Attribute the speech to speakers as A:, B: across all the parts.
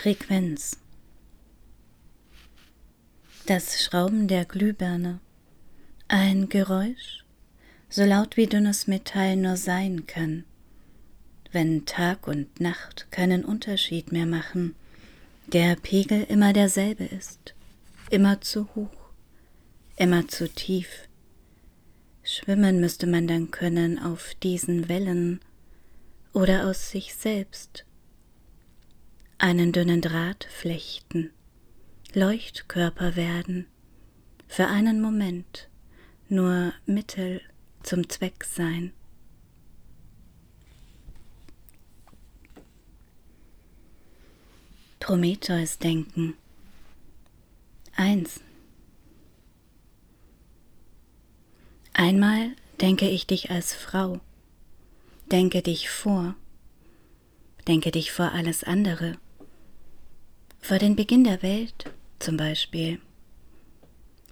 A: Frequenz. Das Schrauben der Glühbirne. Ein Geräusch, so laut wie dünnes Metall nur sein kann, wenn Tag und Nacht keinen Unterschied mehr machen, der Pegel immer derselbe ist, immer zu hoch, immer zu tief. Schwimmen müsste man dann können auf diesen Wellen oder aus sich selbst. Einen dünnen Draht flechten, Leuchtkörper werden, für einen Moment nur Mittel zum Zweck sein. Prometheus denken. Eins. Einmal denke ich dich als Frau, denke dich vor, denke dich vor alles andere, vor den Beginn der Welt zum Beispiel,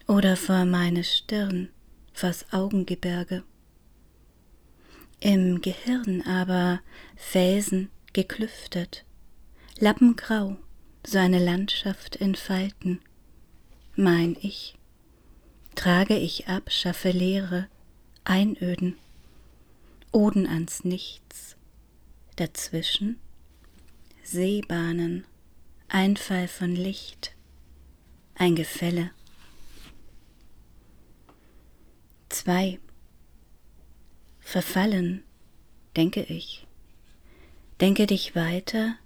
A: oder vor meine Stirn, vors Augengebirge. Im Gehirn aber Felsen geklüftet, Lappengrau, so eine Landschaft in Falten. Mein Ich, trage ich ab, schaffe Leere, Einöden, Oden ans Nichts, dazwischen Seebahnen, Einfall von Licht, ein Gefälle. Zwei. Verfallen, denke ich. Denke dich weiter,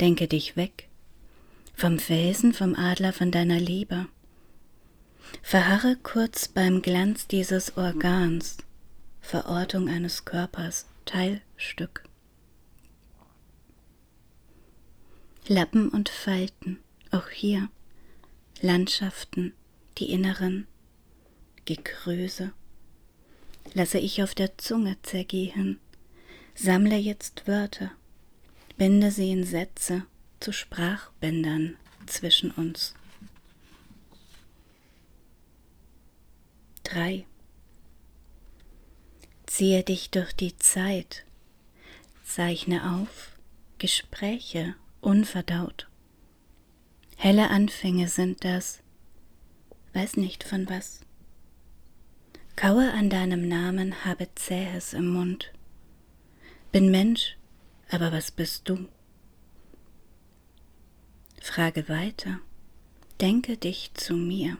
A: denke dich weg. Vom Felsen, vom Adler, von deiner Liebe. Verharre kurz beim Glanz dieses Organs, Verortung eines Körpers, Teilstück. Lappen und Falten, auch hier, Landschaften, die inneren, Gekröse lasse ich auf der Zunge zergehen, sammle jetzt Wörter, binde sie in Sätze zu Sprachbändern zwischen uns. 3. Ziehe dich durch die Zeit, zeichne auf Gespräche unverdaut. Helle Anfänge sind das, weiß nicht von was. Kaue an deinem Namen, habe Zähes im Mund. Bin Mensch, aber was bist du? Frage weiter, denke dich zu mir.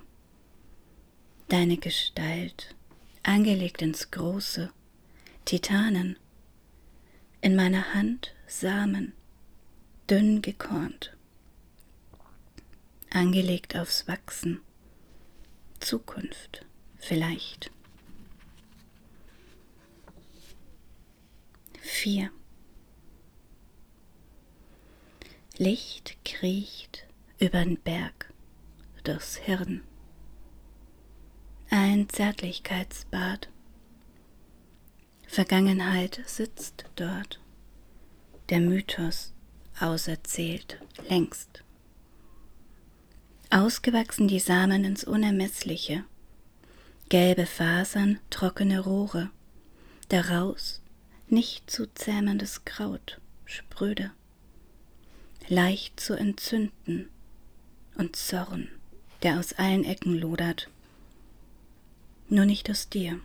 A: Deine Gestalt, angelegt ins Große, Titanen, in meiner Hand Samen, dünn gekornt, angelegt aufs Wachsen, Zukunft vielleicht. 4. Licht kriecht übern Berg durchs Hirn. Ein Zärtlichkeitsbad. Vergangenheit sitzt dort. Der Mythos auserzählt längst. Ausgewachsen die Samen ins Unermessliche. Gelbe Fasern, trockene Rohre. Daraus nicht zu zähmendes Kraut, spröde, leicht zu entzünden und Zorn, der aus allen Ecken lodert, nur nicht aus dir.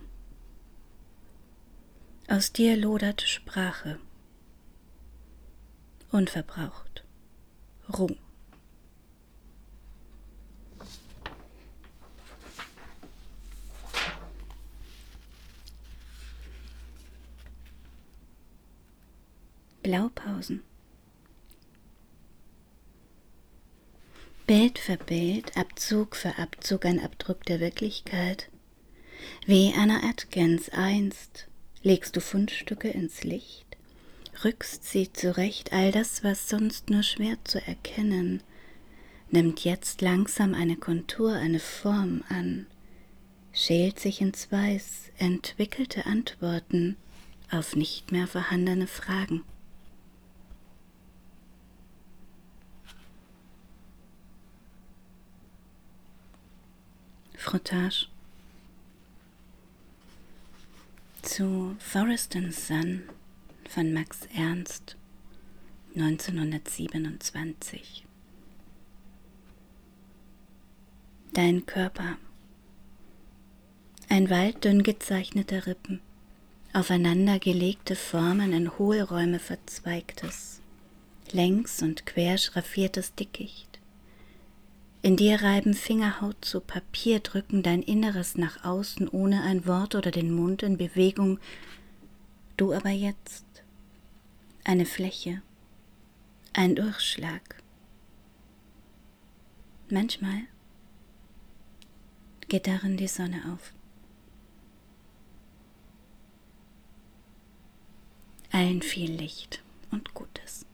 A: Aus dir lodert Sprache, unverbraucht, Ruh. Blaupausen. Bild für Bild, Abzug für Abzug ein Abdruck der Wirklichkeit. Wie Anna Atkins einst legst du Fundstücke ins Licht, rückst sie zurecht, all das, was sonst nur schwer zu erkennen, nimmt jetzt langsam eine Kontur, eine Form an, schält sich ins Weiß, entwickelte Antworten auf nicht mehr vorhandene Fragen. Frottage. Zu Forest and Son von Max Ernst 1927 Dein Körper. Ein Wald dünn gezeichneter Rippen, aufeinander gelegte Formen in Hohlräume verzweigtes, längs und quer schraffiertes Dickicht. In dir reiben Fingerhaut zu Papier, drücken dein Inneres nach außen, ohne ein Wort oder den Mund in Bewegung, du aber jetzt eine Fläche, ein Durchschlag. Manchmal geht darin die Sonne auf. Allen viel Licht und Gutes.